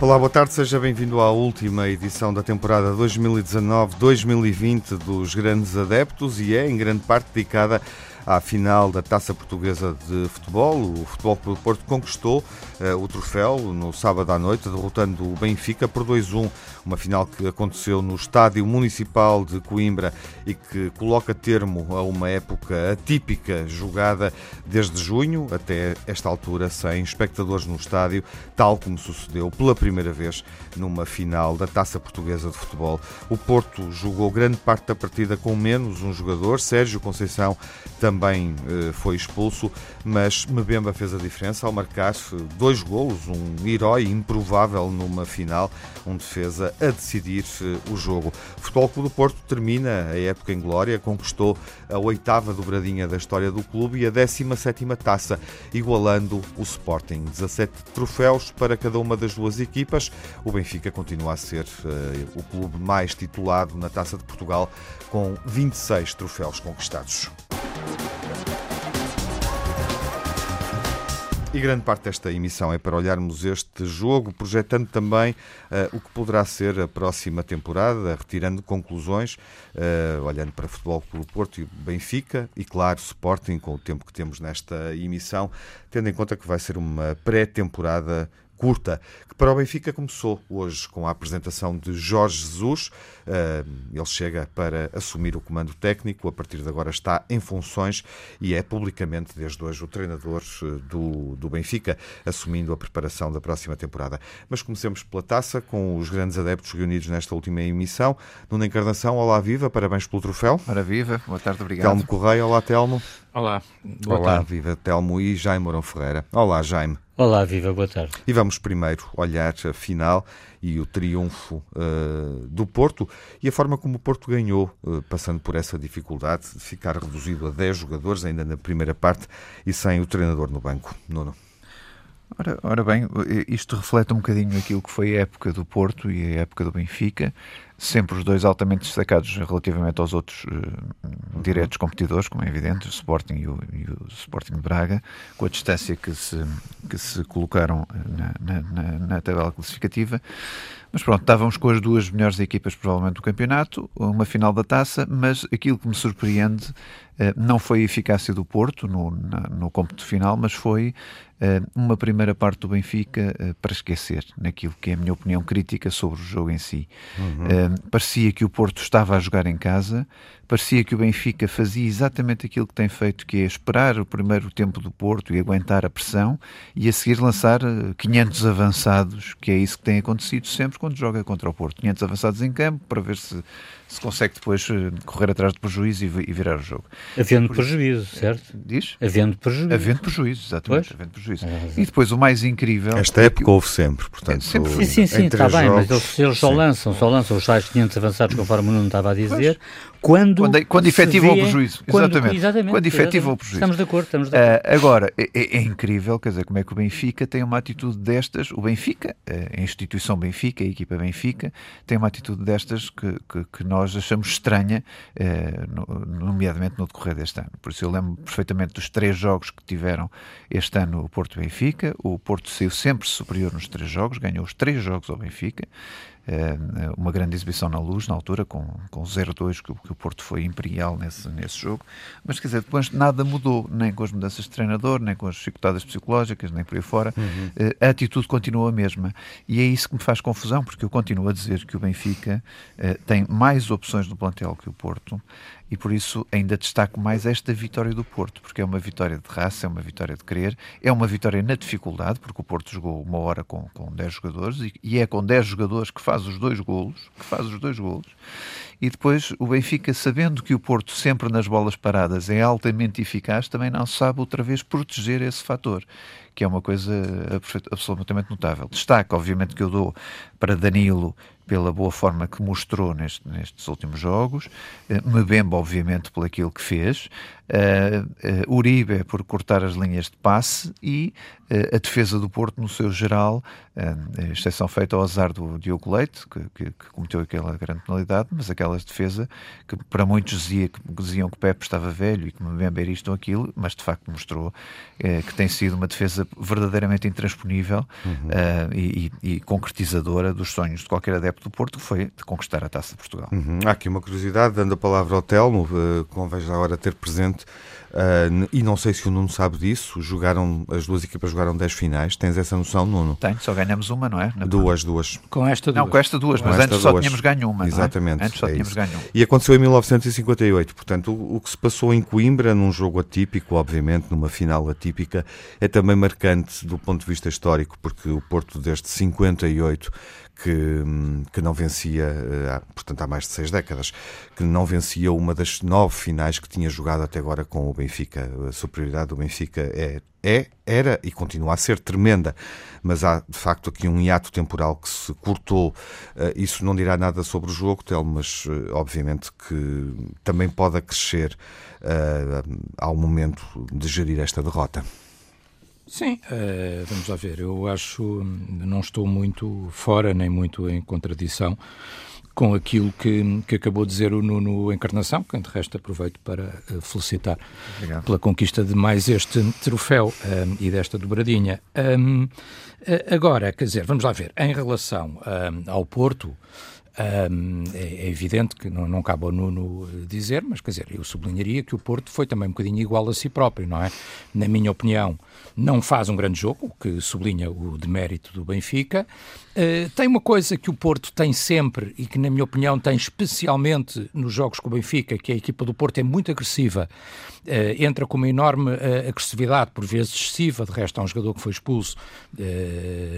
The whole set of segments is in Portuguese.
Olá, boa tarde, seja bem-vindo à última edição da temporada 2019-2020 dos Grandes Adeptos e é em grande parte dedicada à final da Taça Portuguesa de Futebol. O Futebol Clube Porto conquistou o troféu no sábado à noite, derrotando o Benfica por 2-1, uma final que aconteceu no Estádio Municipal de Coimbra e que coloca termo a uma época atípica jogada desde junho até esta altura sem espectadores no estádio, tal como sucedeu pela primeira vez numa final da Taça Portuguesa de Futebol. O Porto jogou grande parte da partida com menos um jogador, Sérgio Conceição também uh, foi expulso, mas Mbemba fez a diferença ao marcar dois golos, um herói improvável numa final, um defesa a decidir uh, o jogo. O Futebol Clube do Porto termina a época em glória, conquistou a oitava dobradinha da história do clube e a 17 taça, igualando o Sporting. 17 troféus para cada uma das duas equipas. O Benfica continua a ser uh, o clube mais titulado na Taça de Portugal, com 26 troféus conquistados. E grande parte desta emissão é para olharmos este jogo, projetando também uh, o que poderá ser a próxima temporada, retirando conclusões, uh, olhando para Futebol pelo Porto e Benfica e, claro, Sporting, com o tempo que temos nesta emissão, tendo em conta que vai ser uma pré-temporada curta, que para o Benfica começou hoje com a apresentação de Jorge Jesus. Eh, ele chega para assumir o comando técnico, a partir de agora está em funções e é publicamente, desde hoje, o treinador eh, do, do Benfica, assumindo a preparação da próxima temporada. Mas comecemos pela taça, com os grandes adeptos reunidos nesta última emissão. Nuna Encarnação, olá viva, parabéns pelo troféu. Ora viva, boa tarde, obrigado. Telmo Correia, olá Telmo. Olá, boa olá, tarde. viva Telmo e Jaime Mourão Ferreira. Olá, Jaime. Olá, viva, boa tarde. E vamos primeiro olhar a final e o triunfo uh, do Porto e a forma como o Porto ganhou, uh, passando por essa dificuldade de ficar reduzido a 10 jogadores ainda na primeira parte e sem o treinador no banco. Nuno. Ora, ora, bem, isto reflete um bocadinho aquilo que foi a época do Porto e a época do Benfica, sempre os dois altamente destacados relativamente aos outros uh, diretos competidores, como é evidente, o Sporting e o, e o, Sporting de Braga, com a distância que se, que se colocaram na, na, na tabela classificativa. Mas pronto, estávamos com as duas melhores equipas provavelmente do campeonato, uma final da taça, mas aquilo que me surpreende uh, não foi a eficácia do Porto no, no cômputo final, mas foi uh, uma primeira parte do Benfica uh, para esquecer, naquilo que é a minha opinião crítica sobre o jogo em si. Uhum. parecia que o Porto estava a jogar em casa, parecia que o Benfica fazia exatamente aquilo que tem feito, que é esperar o primeiro tempo do Porto e aguentar a pressão e a seguir lançar 500 avançados, que é isso que tem acontecido sempre quando joga contra o Porto. 500 avançados em campo para ver se se consegue depois eh, correr atrás de prejuízo e, virar o jogo. Havendo prejuízo, certo? Diz? Havendo prejuízo. Havendo prejuízo, exatamente. Havendo prejuízo. É, e depois o mais incrível. Esta época houve sempre, portanto. É, sempre sim, sim, sim, está bem, mas eles, eles só lançam, só lançam os tais 500 avançados, conforme o Nuno estava a dizer, quando. Quando, quando efetiva o prejuízo. Quando, exatamente. exatamente. Quando efetiva o prejuízo. Estamos de acordo, estamos de acordo. Uh, agora, é, é, é, incrível, quer dizer, como é que o Benfica tem uma atitude destas. O Benfica, a instituição Benfica, a equipa Benfica, tem uma atitude destas que, que, que nós achamos estranha estranha, eh, nomeadamente no decorrer deste ano. Por isso eu lembro perfeitamente dos três jogos que tiveram este ano o Porto Benfica. O Porto saiu sempre superior nos três jogos, ganhou os três jogos ao Benfica. Eh, uma grande exibição na luz, na altura, com, com 0-2, que, que, o Porto foi imperial nesse, nesse jogo. Mas, quer dizer, depois nada mudou, nem com as mudanças de treinador, nem com as dificuldades psicológicas, nem por aí fora. Uhum. Eh, a atitude continua a mesma. E é isso que me faz confusão, porque eu continuo a dizer que o Benfica tem mais opções no plantel que o Porto e por isso ainda destaco mais esta vitória do Porto, porque é uma vitória de raça, é uma vitória de querer, é uma vitória na dificuldade, porque o Porto jogou uma hora com, com 10 jogadores e, e é com 10 jogadores que faz os dois golos, que faz os dois golos. E depois o Benfica, sabendo que o Porto sempre nas bolas paradas é altamente eficaz, também não sabe outra vez proteger esse fator, que é uma coisa absolutamente notável. Destaque, obviamente, que eu dou para Danilo pela boa forma que mostrou neste, nestes últimos jogos, uh, Mbemba, obviamente, por aquilo que fez, uh, uh, Uribe por cortar as linhas de passe. E a defesa do Porto, no seu geral, uh, exceção feita ao azar do Diogo Leite, que, que, que, cometeu aquela grande penalidade, mas aquela defesa que para muitos dizia, que, diziam que Pepe estava velho e que Mbembe era isto ou aquilo, mas de facto mostrou que tem sido uma defesa verdadeiramente intransponível uhum. e, e, e, concretizadora dos sonhos de qualquer adepto do Porto, que foi de conquistar a Taça de Portugal. Uhum. Há aqui uma curiosidade, dando a palavra ao Telmo, uh, convém já agora ter presente Uh, e não sei se o Nuno sabe disso. Jogaram, as duas equipas jogaram 10 finais. Tens essa noção, Nuno? Tenho, só ganhamos uma, não é? Na duas, duas. Com esta duas. Não, com esta duas, com mas esta antes duas. só tínhamos ganho uma. Exatamente. É? Antes só é tínhamos ganho uma. E aconteceu em 1958. Portanto, o, o, que se passou em Coimbra, num jogo atípico, obviamente, numa final atípica, é também marcante do ponto de vista histórico, porque o Porto, desde 58, que, que não vencia, eh, portanto há mais de seis décadas, que não vencia uma das nove finais que tinha jogado até agora com o Benfica. A superioridade do Benfica é, é era e continua a ser tremenda, mas há de facto aqui um hiato temporal que se cortou. Eh, isso não dirá nada sobre o jogo, Tel, mas eh, obviamente que também pode acrescer ao momento de gerir esta derrota. Sim, uh, vamos lá ver. Eu acho, não estou muito fora nem muito em contradição com aquilo que, que acabou de dizer o Nuno Encarnação, que de resto aproveito para uh, felicitar Obrigado. pela conquista de mais este troféu um, e desta dobradinha. Um, uh, agora, quer dizer, vamos lá ver, em relação um, ao Porto, é, é, evidente que não, não cabe ao Nuno dizer, mas quer dizer, eu sublinharia que o Porto foi também um bocadinho igual a si próprio, não é? Na minha opinião, não faz um grande jogo, o que sublinha o demérito do Benfica. Uh, tem uma coisa que o Porto tem sempre e que, na minha opinião, tem especialmente nos jogos com o Benfica, que a equipa do Porto é muito agressiva, uh, entra com uma enorme uh, agressividade, por vezes excessiva. De resto, há um jogador que foi expulso,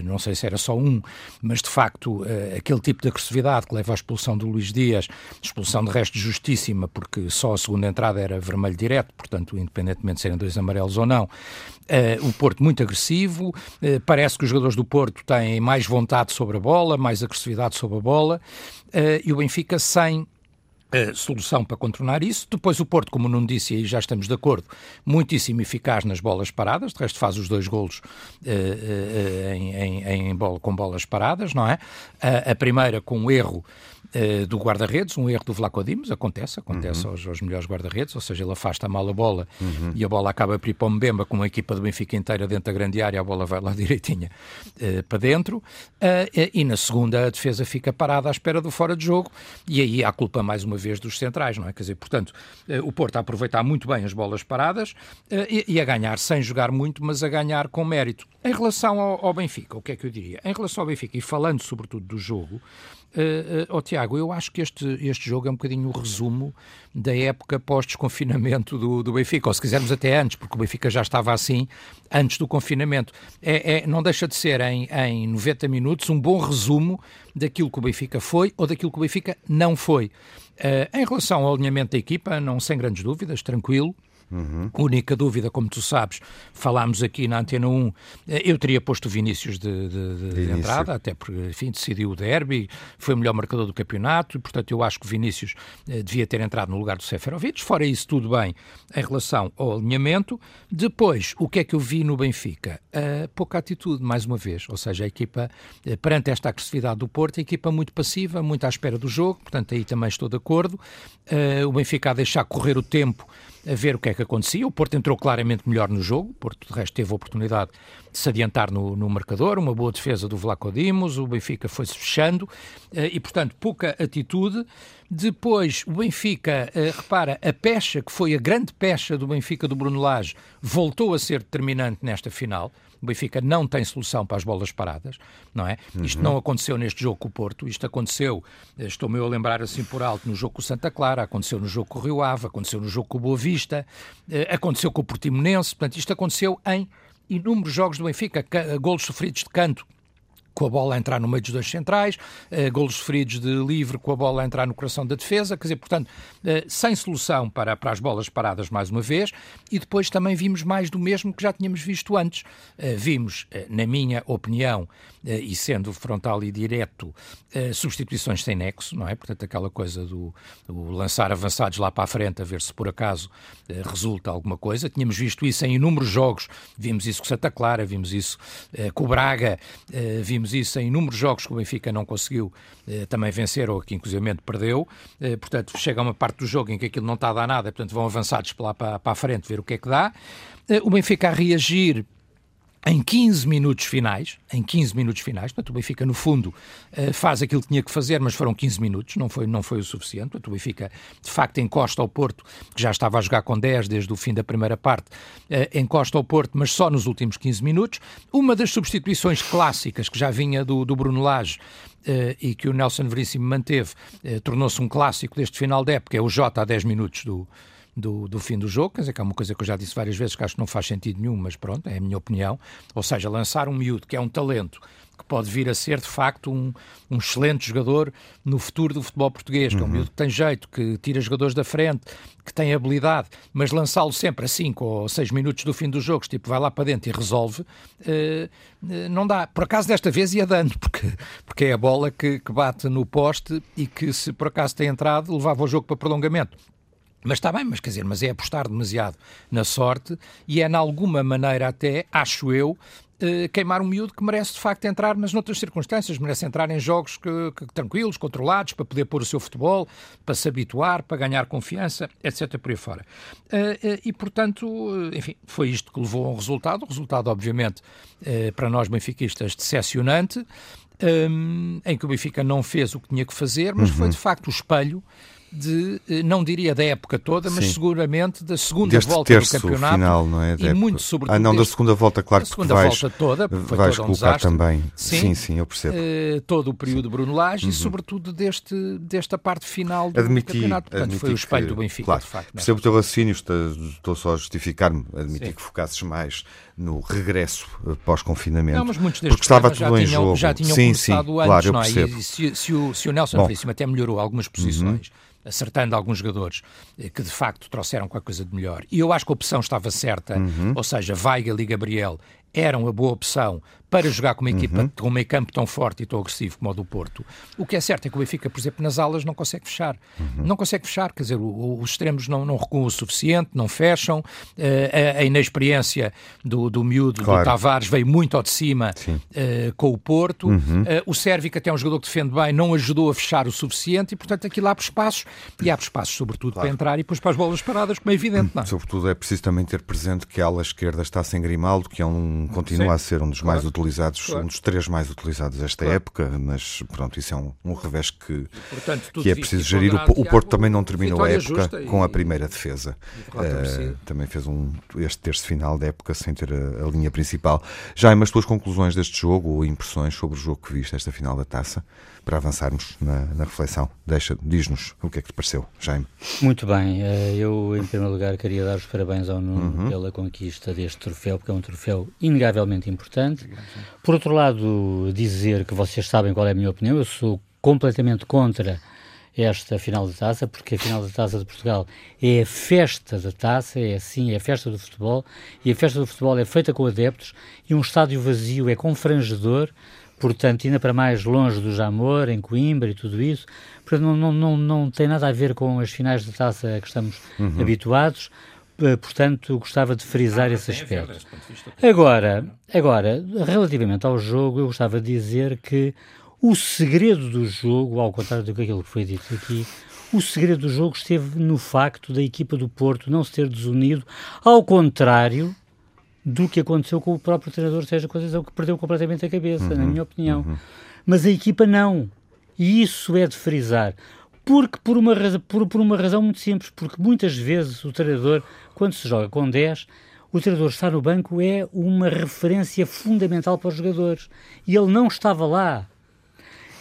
não sei se era só um, mas de facto, aquele tipo de agressividade que leva à expulsão do Luís Dias, expulsão de resto justíssima, porque só a segunda entrada era vermelho direto, portanto, independentemente de serem dois amarelos ou não. Uh, o Porto muito agressivo, uh, parece que os jogadores do Porto têm mais vontade sobre a bola, mais agressividade sobre a bola, uh, e o Benfica sem Uh, solução para contornar isso. Depois o Porto, como não disse, e já estamos de acordo, muitíssimo eficaz nas bolas paradas, de resto faz os dois golos uh, uh, em, em, em bola, com bolas paradas, não é? a primeira com um erro uh, do guarda-redes, um erro do Vlaco Dimos, acontece, acontece uhum. aos, aos, melhores guarda-redes, ou seja, ele afasta mal a bola uhum. e a bola acaba por ir para o Mbemba com a equipa do Benfica inteira dentro da grande área, a bola vai lá direitinha uh, para dentro, uh, e na segunda a defesa fica parada à espera do fora de jogo, e aí há culpa mais uma vez dos centrais, não é? Quer dizer, portanto, o Porto a aproveitar muito bem as bolas paradas e, e, a ganhar sem jogar muito, mas a ganhar com mérito. Em relação ao, ao Benfica, o que é que eu diria? Em relação ao Benfica, e falando sobretudo do jogo, Uh, uh, oh, Tiago, eu acho que este, este jogo é um bocadinho o resumo da época pós-desconfinamento do, do Benfica, ou se quisermos até antes, porque o Benfica já estava assim antes do confinamento. É, é, não deixa de ser, em, em 90 minutos, um bom resumo daquilo que o Benfica foi ou daquilo que o Benfica não foi. Uh, em relação ao alinhamento da equipa, não sem grandes dúvidas, tranquilo. Uhum. Única dúvida, como tu sabes, falámos aqui na Antena 1, eh, eu teria posto o Vinícius de, de, de, de entrada, até porque, enfim, decidiu o derby, foi o melhor marcador do campeonato, e, portanto, eu acho que o Vinícius eh, devia ter entrado no lugar do Seferovic. Fora isso, tudo bem em relação ao alinhamento. Depois, o que é que eu vi no Benfica? Uh, pouca atitude, mais uma vez, ou seja, a equipa, uh, perante esta agressividade do Porto, a equipa muito passiva, muito à espera do jogo, portanto, aí também estou de acordo. Uh, o Benfica a deixar correr o tempo a ver o que é que acontecia. O Porto entrou claramente melhor no jogo, o Porto, de resto, teve a oportunidade de se adiantar no, no marcador, uma boa defesa do Vlaco Dimos, o Benfica foi-se fechando eh, e, portanto, pouca atitude. Depois, o Benfica, eh, repara, a pecha, que foi a grande pecha do Benfica do Bruno Lage, voltou a ser determinante nesta final. O Benfica não tem solução para as bolas paradas, não é? Uhum. Isto não aconteceu neste jogo com o Porto, isto aconteceu, eh, estou-me a lembrar assim por alto, no jogo com o Santa Clara, aconteceu no jogo com o Rio Ave, aconteceu no jogo com o Boa Vista, aconteceu com o Portimonense, portanto, isto aconteceu em inúmeros jogos do Benfica, golos sofridos de canto com a bola a entrar no meio dos dois centrais, uh, golos feridos de livre com a bola a entrar no coração da defesa, quer dizer, portanto, uh, sem solução para, para as bolas paradas mais uma vez, e depois também vimos mais do mesmo que já tínhamos visto antes. Uh, vimos, na minha opinião, e sendo frontal e direto, substituições sem nexo, não é? Portanto, aquela coisa do, do, lançar avançados lá para a frente a ver se por acaso resulta alguma coisa. Tínhamos visto isso em inúmeros jogos, vimos isso com Santa Clara, vimos isso com o Braga, vimos isso em inúmeros jogos que o Benfica não conseguiu eh, também vencer ou que inclusive perdeu. Eh, portanto, chega uma parte do jogo em que aquilo não está a dar nada, portanto vão avançados para lá para, para a frente ver o que é que dá. Eh, o Benfica a reagir em 15 minutos finais, em 15 minutos finais, portanto o Benfica no fundo eh, faz aquilo que tinha que fazer, mas foram 15 minutos, não foi, não foi o suficiente, portanto o Benfica de facto encosta ao Porto, que já estava a jogar com 10 desde o fim da primeira parte, eh, encosta ao Porto, mas só nos últimos 15 minutos. Uma das substituições clássicas que já vinha do, do Bruno Lage Uh, e que o Nelson Veríssimo manteve, uh, tornou-se um clássico deste final de época, é o Jota a 10 minutos do, do, do fim do jogo, quer dizer, que é uma coisa que eu já disse várias vezes que acho que não faz sentido nenhum, mas pronto, é a minha opinião. Ou seja, lançar um miúdo que é um talento que pode vir a ser de facto um, um excelente jogador no futuro do futebol português, que é um uhum. miúdo que tem jeito, que tira jogadores da frente, que tem habilidade, mas lançá-lo sempre a 5 ou 6 minutos do fim dos jogos, tipo vai lá para dentro e resolve, uh, uh, não dá. Por acaso desta vez ia dando, porque, porque é a bola que, que bate no poste e que se por acaso tem entrado levava o jogo para prolongamento. Mas está bem, mas quer dizer, mas é apostar demasiado na sorte e é, de alguma maneira, até, acho eu, eh, queimar um miúdo que merece de facto entrar, mas noutras circunstâncias, merece entrar em jogos que, que, tranquilos, controlados, para poder pôr o seu futebol, para se habituar, para ganhar confiança, etc. por aí fora. Uh, uh, e portanto, enfim, foi isto que levou a um resultado, um resultado, obviamente, para nós benfiquistas, decepcionante, um, em que o Benfica não fez o que tinha que fazer, mas uhum. foi de facto o espelho de, eh, não diria da época toda, mas Sim. seguramente da segunda Deste volta do campeonato. Final, não é? e muito sobretudo. Ah, não, da segunda volta, claro que segunda vais, volta toda, foi vais todo um colocar desastre. também. Sim, sim, sim eu percebo. Uh, todo o período sim. Bruno Lage uhum. e sobretudo deste, desta parte final do admiti, campeonato. Portanto, foi o espelho que, do Benfica, claro, de facto. Percebo o teu raciocínio, estou só a justificar-me, admiti sim. que focasses mais no regresso eh, pós-confinamento. Não, mas muitos destes porque estava tudo em jogo. Já tinham sim, sim, antes, claro, eu não é? percebo. E se, se, o, se o Nelson Veríssimo até melhorou algumas posições, uhum acertando alguns jogadores eh, que de facto trouxeram qualquer coisa de melhor. E eu acho que a opção estava certa, uhum. ou seja, Weigel e Gabriel eram a boa opção para jogar com uma equipa uhum. com um meio campo tão forte e tão agressivo como o do Porto. O que é certo é que o Benfica, por exemplo, nas alas não consegue fechar. Uhum. Não consegue fechar, quer dizer, o, os extremos não, não recuam o suficiente, não fecham. Uh, a, a, inexperiência do, do miúdo, claro. do Tavares, veio muito ao de cima uh, com o Porto. Uhum. Uh, o Sérvio, que até é um jogador que defende bem, não ajudou a fechar o suficiente e, portanto, aquilo abre espaços e abre espaços, sobretudo, claro. para entrar e depois para as bolas paradas, como é evidente. Não? É? Sobretudo é preciso também ter presente que a ala esquerda está sem Grimaldo, que é um, continua Sim. a ser um dos mais utilizados, claro. um dos três mais utilizados esta claro. época, mas pronto, isso é um, um revés que, Portanto, que é preciso gerir. O, o Porto também não terminou a época com a primeira defesa. Uh, também fez um, este terço final da época sem ter a, a linha principal. Já as tuas conclusões deste jogo ou impressões sobre o jogo que viste, esta final da taça, para avançarmos na, na reflexão? Deixa, diz-nos o que é que te pareceu, Jaime. Muito bem, eh, eu em primeiro lugar queria dar os parabéns ao Nuno uhum. pela conquista deste troféu, porque é um troféu inegavelmente importante. Por outro lado, dizer que vocês sabem qual é a minha opinião, eu sou completamente contra esta final de taça, porque a final de taça de Portugal é a festa da taça, é assim, é a festa do futebol, e a festa do futebol é feita com adeptos, e um estádio vazio é confrangedor, portanto, ainda para mais longe do Jamor, em Coimbra e tudo isso, portanto, não, não, não, não tem nada a ver com as finais de taça a que estamos uhum. habituados, portanto, gostava de frisar ah, esse aspecto. Agora, agora, relativamente ao jogo, eu gostava de dizer que o segredo do jogo, ao contrário do que aquilo que foi dito aqui, o segredo do jogo esteve no facto da equipa do Porto não se ter desunido, ao contrário do que aconteceu com o próprio treinador seja Conceição, que perdeu completamente a cabeça, uhum, na minha opinião. Uhum. Mas a equipa não. E isso é de frisar. Porque por uma, por, por uma razão muito simples, porque muitas vezes o treinador, quando se joga com 10, o treinador estar no banco é uma referência fundamental para os jogadores. E ele não estava lá.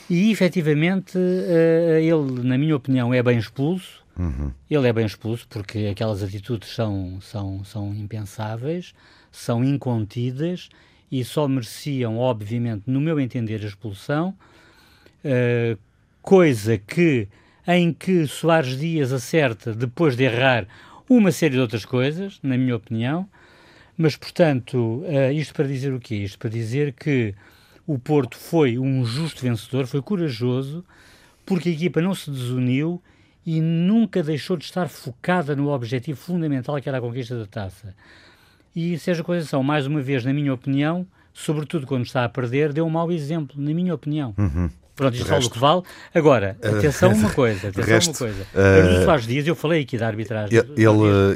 E efetivamente, uh, ele, na minha opinião, é bem expulso. Uhum. Ele é bem expulso porque aquelas atitudes são, são, são impensáveis, são incontidas e só mereciam, obviamente, no meu entender, a expulsão, uh, coisa que em que Soares Dias acerta depois de errar uma série de outras coisas, na minha opinião, mas, portanto, uh, isto para dizer o quê? Isto para dizer que o Porto foi um justo vencedor, foi corajoso, porque a equipa não se desuniu e nunca deixou de estar focada no objetivo fundamental que era a conquista da taça. E Sérgio Conceição, mais uma vez, na minha opinião, sobretudo quando está a perder, deu um mau exemplo, na minha opinião. Uhum. Pronto, isto vale o que vale. Agora, atenção uma coisa, atenção resto, uma coisa. Uh, Soares Dias, eu falei aqui da arbitragem, ele,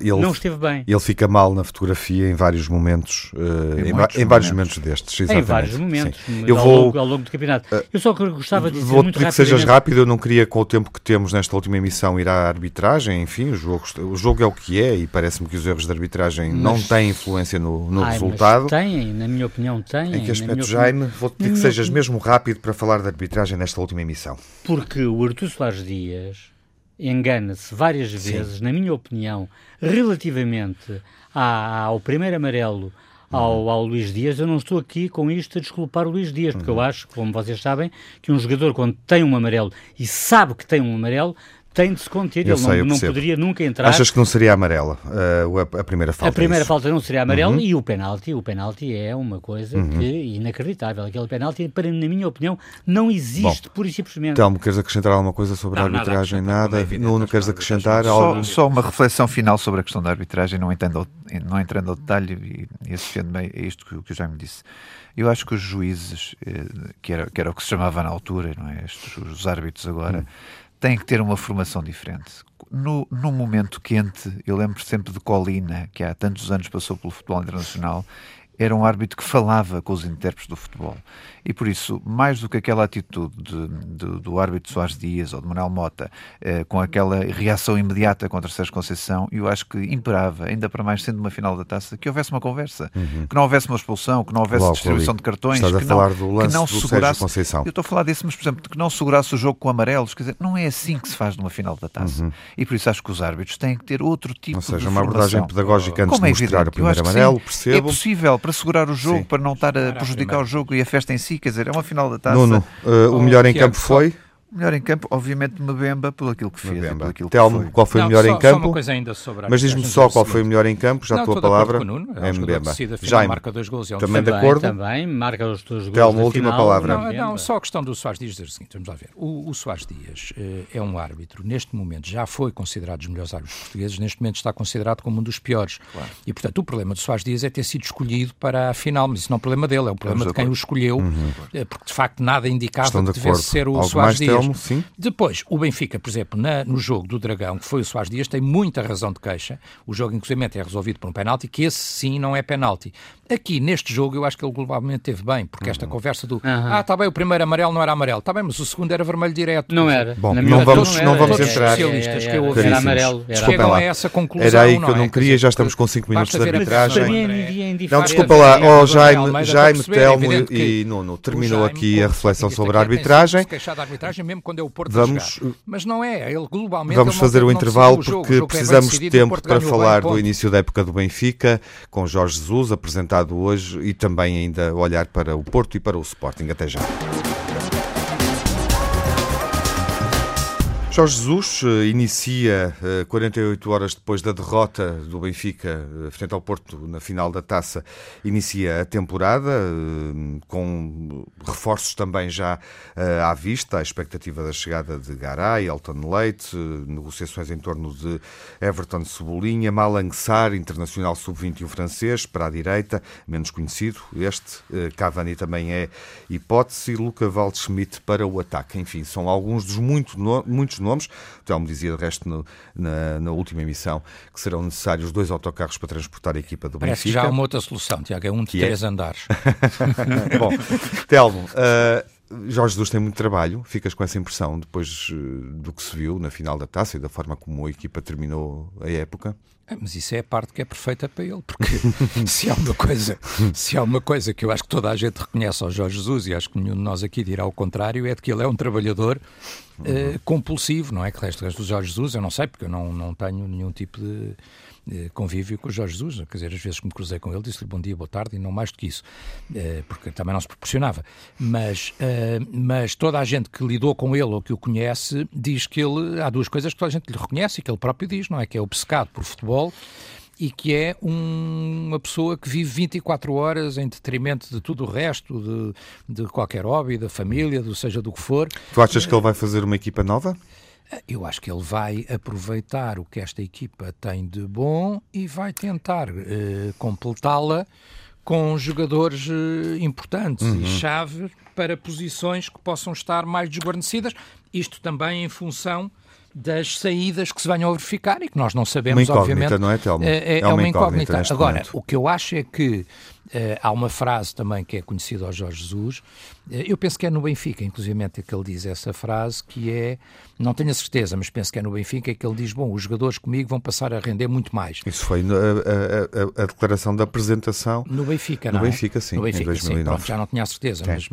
ele, não esteve bem. Ele fica mal na fotografia em vários momentos, uh, em, em, em, vários momentos destes, exatamente. Em vários momentos, eu ao, vou, longo, ao longo do campeonato. Eu só gostava de dizer vou muito pedir que sejas rápido, eu não queria com o tempo que temos nesta última emissão ir à arbitragem, enfim, o jogo, o jogo é o que é e parece-me que os erros de arbitragem mas, não têm influência no, no ai, resultado. têm, na minha opinião têm. Em que aspecto, Jaime? Vou pedir que sejas mesmo rápido para falar da arbitragem nesta última emissão. Porque o Artur Soares Dias engana-se várias vezes, Sim. na minha opinião, relativamente ao primeiro amarelo ao, uhum. ao, Luís Dias. Eu não estou aqui com isto a desculpar o Luís Dias, porque uhum. eu acho, como vocês sabem, que um jogador, quando tem um amarelo e sabe que tem um amarelo, tem de se conter. Eu ele sei, não, não poderia nunca entrar. Achas que não seria amarela uh, a primeira falta? A primeira é falta não seria amarela uhum. e o penalti, o penalti é uma coisa uhum. que, inacreditável. Aquele penalti, para, na minha opinião, não existe, Bom, pura e simplesmente. Telmo, queres acrescentar alguma coisa sobre não, a arbitragem? Nada? nada. Não, não queres acrescentar? Só, só, uma reflexão final sobre a questão da arbitragem, não, entendo, não entrando ao detalhe e, e associando-me a isto que, que o Jaime disse. Eu acho que os juízes, eh, que era, que era o que se chamava na altura, não é? Estes, os árbitros agora, hum têm que ter uma formação diferente. No, no momento quente, eu lembro sempre de Colina, que há tantos anos passou pelo futebol internacional, era um árbitro que falava com os intérpretes do futebol. E por isso, mais do que aquela atitude de, de, do árbitro Soares Dias ou de Manuel Mota, eh, com aquela reação imediata contra Sérgio Conceição, eu acho que imperava, ainda para mais sendo uma final da taça, que houvesse uma conversa, uhum. que não houvesse uma expulsão, que não houvesse Logo, distribuição de cartões, Estás que, a falar do lance que não do segurasse. Conceição. Eu estou a falar disso, mas, por exemplo, que não segurasse o jogo com amarelos. Quer dizer, não é assim que se faz numa final da taça. Uhum. E por isso acho que os árbitros têm que ter outro tipo de. Ou seja, uma abordagem pedagógica antes Como de é mostrar o primeiro amarelo, percebo. É possível para segurar o jogo, sim. para não estar a prejudicar o jogo e a festa em si. Quer dizer, é uma final da taça. Nuno, uh, o melhor em campo foi? O melhor em campo, obviamente, Mbemba, pelo aquilo que fez. Mbemba. Aquilo Telmo, que foi. qual foi não, o melhor só, em campo? Só uma coisa ainda sobre a Mas diz-me só qual foi o melhor em campo, já a tua palavra. é Mbemba. Jaime, marca dois gols, é um também de acordo? Também, marca os dois gols. Telmo, última final, palavra. Não, não, só a questão do Soares Dias dizer o seguinte, vamos lá ver. O, o Soares Dias uh, é um árbitro, neste momento já foi considerado dos melhores árbitros portugueses, neste momento está considerado como um dos piores. Claro. E, portanto, o problema do Soares Dias é ter sido escolhido para a final, mas isso não é um problema dele, é um problema de quem o escolheu, uhum. Eh, porque de facto nada indicava que devesse ser o Soares Dias. Depois, o Benfica por exemplo, na, no jogo do Dragão, que foi o Soares Dias, tem muita razão de queixa. O jogo, inclusive, é resolvido por um penalti, que esse sim não é penalti. Aqui, neste jogo, eu acho que ele globalmente teve bem, porque esta uhum. conversa do uhum. ah, está bem, o primeiro amarelo não era amarelo, está bem, mas o segundo era vermelho direto. Não era. Bom, não vamos, não, não vamos entrar. especialistas que eu ouvi era amarelo. Era chegam lá. a essa conclusão. Era aí que eu não é? queria, já estamos com 5 minutos de arbitragem. Não, desculpa lá, oh, Jaime, Jaime Telmo e Nuno, terminou aqui a reflexão sobre a arbitragem. Vamos, mas não é, ele globalmente. Vamos fazer o intervalo porque precisamos de tempo para falar do início da época do Benfica, com Jorge Jesus, apresentado hoje e também ainda olhar para o Porto e para o Sporting. Até já. Jorge Jesus eh, inicia 48 eh, horas depois da derrota do Benfica eh, frente ao Porto na final da taça, inicia a temporada com reforços também já à vista, a expectativa da chegada de Garay, Elton Leite, negociações em torno de Everton Cebolinha, Malang Sarr, internacional sub-21 francês, para a direita, menos conhecido, este, Cavani também é hipótese, e Luca Waldschmidt para o ataque. Enfim, são alguns dos muito, muitos nomes. O Telmo dizia, de resto, no, na, na, última emissão, que serão necessários dois autocarros para transportar a equipa do Parece Benfica. Parece já uma outra solução, Tiago, é um de é? três é? andares. Bom, Telmo, uh, Jorge Jesus tem muito trabalho, ficas com essa impressão depois uh, do que se viu na final da taça e da forma como a equipa terminou a época? Mas isso é a parte que é perfeita para ele, porque se há uma coisa, se há uma coisa que eu acho que toda a gente reconhece ao Jorge Jesus, e acho que nenhum de nós aqui dirá o contrário, é de que ele é um trabalhador uh, compulsivo, não é? Que o resto do Jorge Jesus, eu não sei, porque eu não, não tenho nenhum tipo de convívio com o Jorge Jesus, quer dizer, às vezes que me cruzei com ele, disse-lhe bom dia, boa tarde, e não mais do que isso, eh, porque também não se proporcionava. Mas, eh, mas toda a gente que lidou com ele ou que o conhece diz que ele, há duas coisas que toda a gente lhe reconhece e que ele próprio diz, não é? Que é obcecado por futebol e que é um, uma pessoa que vive 24 horas em detrimento de tudo o resto, de, de qualquer hobby, da família, do seja do que for. Tu achas que ele vai fazer uma equipa nova? Eu acho que ele vai aproveitar o que esta equipa tem de bom e vai tentar uh, completá-la com jogadores uh, importantes uhum. e chave para posições que possam estar mais desguarnecidas. Isto também em função das saídas que se venham a verificar e que nós não sabemos, uma obviamente. Não é, Telmo? É, é, é uma, uma incógnita. incógnita. Agora, momento. o que eu acho é que há uma frase também que é conhecida ao Jorge Jesus, uh, eu penso que é no Benfica, inclusive é que ele diz essa frase, que é, não tenho a certeza, mas penso que é no Benfica, é que ele diz, bom, os jogadores comigo vão passar a render muito mais. Isso foi a, a, a, a declaração da apresentação. No Benfica, no não é? Benfica, sim, no Benfica, em 2009. Sim, pronto, já não tinha a certeza, mas,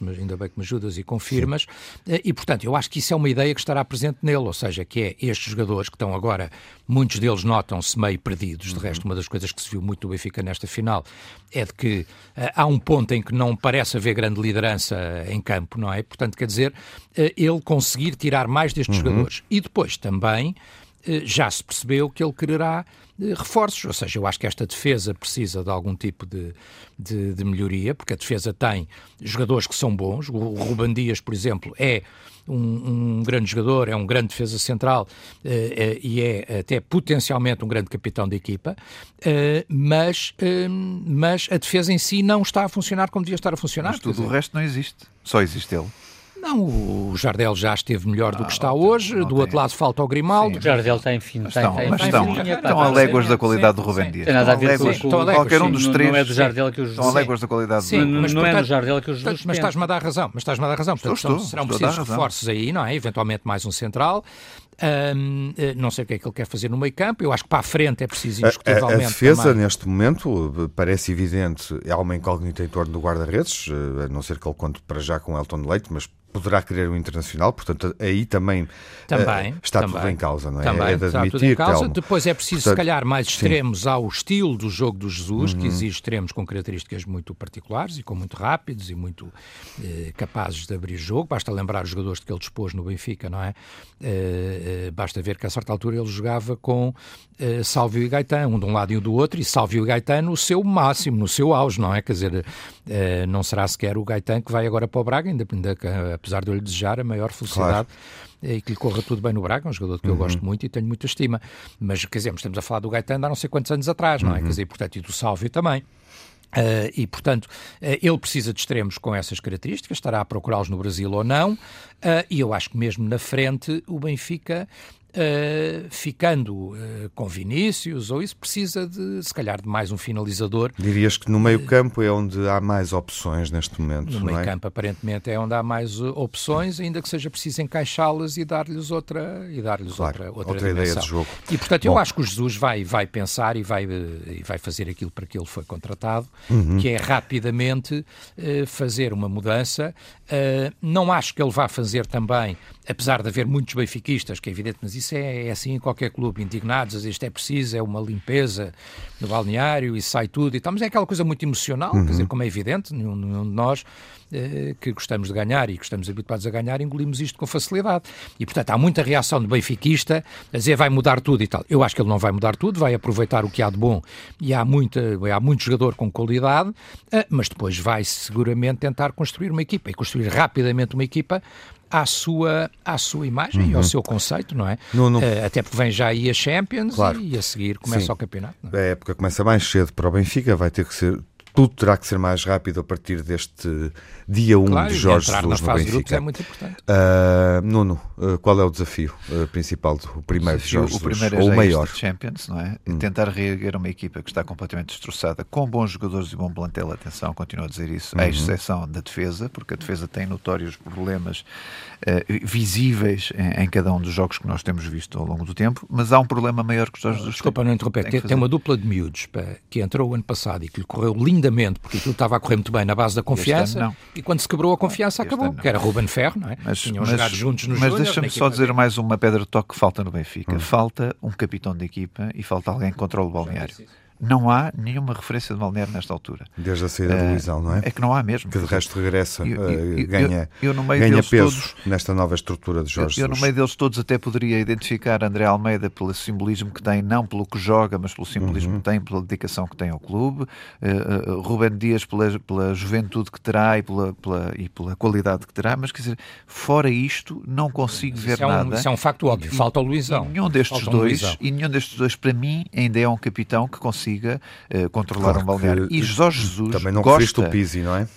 mas, ainda bem que me ajudas e confirmas. Uh, e, portanto, eu acho que isso é uma ideia que estará presente nele, ou seja, que é estes jogadores que estão agora, muitos deles notam-se meio perdidos, de uhum. resto, uma das coisas que se viu muito do Benfica nesta final é de que uh, há um ponto em que não parece haver grande liderança em campo, não é? Portanto, quer dizer, uh, ele conseguir tirar mais destes uhum. jogadores. E depois também uh, já se percebeu que ele quererá reforços, ou seja, eu acho que esta defesa precisa de algum tipo de, de, de, melhoria, porque a defesa tem jogadores que são bons, o Ruban Dias, por exemplo, é um, um grande jogador, é um grande defesa central uh, uh, e é até potencialmente um grande capitão da equipa, uh, mas, mas a defesa em si não está a funcionar como devia estar a funcionar. Mas tudo o resto não existe, só existe ele. Não, o Jardel já esteve melhor do que está ah, hoje. do outro lado falta o Grimaldo. Sim. O Jardel está em fim. Estão, mas estão, estão a léguas da qualidade do Rubem Dias. Tem nada a ver com, qualquer um dos três. Não é do Jardel que os Estão a léguas da qualidade sim, do mas, Não é do Jardel que os Mas estás-me a dar razão. Mas estás-me a dar razão. Portanto, estou, serão precisos reforços aí, não é? Eventualmente mais um central. Um, eh, não sei o que é que ele quer fazer no meio campo. Eu acho que para a frente é preciso indiscutivelmente. A, a, a defesa, também. neste momento, parece evidente, há uma incógnita em torno do guarda-redes, eh, a não ser que ele conte para já com Elton Leite, mas poderá querer o internacional, portanto aí também, também uh, está também, tudo em causa, não é? Também, é de admitir, está tudo em causa. Depois é preciso, portanto, se calhar, mais extremos sim. ao estilo do jogo do Jesus, uhum. que exige extremos com características muito particulares e com muito rápidos e muito eh, capazes de abrir jogo. Basta lembrar os jogadores que ele dispôs no Benfica, não é? Eh, eh, basta ver que a certa altura ele jogava com eh, Salvio e Gaetano, um de um lado e um do outro, e Salvio e Gaetano no seu máximo, no seu auge, não é? Quer dizer, eh, não será sequer o Gaetano que vai agora para o Braga, ainda, ainda apesar de eu lhe desejar a maior felicidade. Claro e que lhe corra tudo bem no Braga, um jogador que eu uhum. gosto muito e tenho muita estima. Mas, quer dizer, estamos a falar do Gaetano há não sei quantos anos atrás, não é? Uhum. Quer dizer, portanto, e do Sálvio também. Uh, e, portanto, uh, ele precisa de extremos com essas características, estará a procurá-los no Brasil ou não, uh, e eu acho que mesmo na frente o Benfica Uh, ficando uh, com Vinícius, ou isso precisa de, se calhar, de mais um finalizador. Dirias que no meio-campo é onde há mais opções neste momento. No meio-campo, é? aparentemente, é onde há mais uh, opções, ainda que seja preciso encaixá-las e dar-lhes outra, e dar-lhes claro, outra, outra, outra ideia de jogo. E portanto, Bom. eu acho que o Jesus vai, vai pensar e vai, e vai fazer aquilo para que ele foi contratado, uhum. que é rapidamente fazer uma mudança. não acho que ele vá fazer também, apesar de haver muitos benfiquistas, que é evidente, mas isso é, é, assim em qualquer clube, indignados, isto é preciso, é uma limpeza no balneário e sai tudo e tal, mas é aquela coisa muito emocional, uhum. quer dizer, como é evidente, nenhum, nenhum de nós eh, que gostamos de ganhar e que estamos habituados a ganhar, engolimos isto com facilidade. E, portanto, há muita reação do benfiquista a dizer vai mudar tudo e tal. Eu acho que ele não vai mudar tudo, vai aproveitar o que há de bom e há, muita, há muito jogador com qualidade, eh, mas depois vai seguramente tentar construir uma equipa e construir rapidamente uma equipa à sua, à sua imagem uhum. e ao uhum. seu conceito, não é? Uh, até porque vem já aí a Champions claro. e a seguir começa Sim. o campeonato. É? A época começa mais cedo para o Benfica, vai ter que ser tudo terá que ser mais rápido a partir deste dia 1 claro, de Jorge entrar Jesus na fase no Benfica. grupos é muito importante. Uh, Nuno, uh, qual é o desafio uh, principal do primeiro o desafio, de Jorge O Jesus? primeiro é Ou o maior? este Champions, não é? Hum. Tentar reerguer uma equipa que está completamente destroçada, com bons jogadores e bom plantel, atenção, continuo a dizer isso, uhum. à exceção da defesa, porque a defesa tem notórios problemas visíveis em, em, cada um dos jogos que nós temos visto ao longo do tempo, mas há um problema maior que os Jorge Jesus. Desculpa não interromper, tem, tem, uma dupla de miúdos pá, que entrou o ano passado e que lhe correu lindamente, porque tudo estava a correr muito bem na base da confiança, e quando se quebrou a confiança acabou, que era Ruben Ferro, não é? Mas, Tinham mas, jogado juntos nos Mas deixa-me só dizer mais uma pedra de toque que falta no Benfica. Hum. Falta um capitão de equipa e falta alguém que controle o balneário não há nenhuma referência de Balneário nesta altura. Desde a saída uh, do Luizão, não é? É que não há mesmo. Que de resto regressa, eu, eu, uh, ganha, eu, eu ganha peso todos, nesta nova estrutura de Jorge Eu, no meio deles todos até poderia identificar André Almeida pelo simbolismo que tem, não pelo que joga, mas pelo simbolismo uhum. que tem, pela dedicação que tem ao clube. Uh, Ruben Dias pela, pela juventude que terá e pela, pela, e pela qualidade que terá, mas quer dizer, fora isto, não consigo ver isso é um, nada. Isso é um facto óbvio, falta o Luizão. E nenhum destes falta dois, e nenhum destes dois, para mim, ainda é um capitão que consiga controlar claro um balneário. E Jorge Jesus Também não gosta... o Pizzi, não é?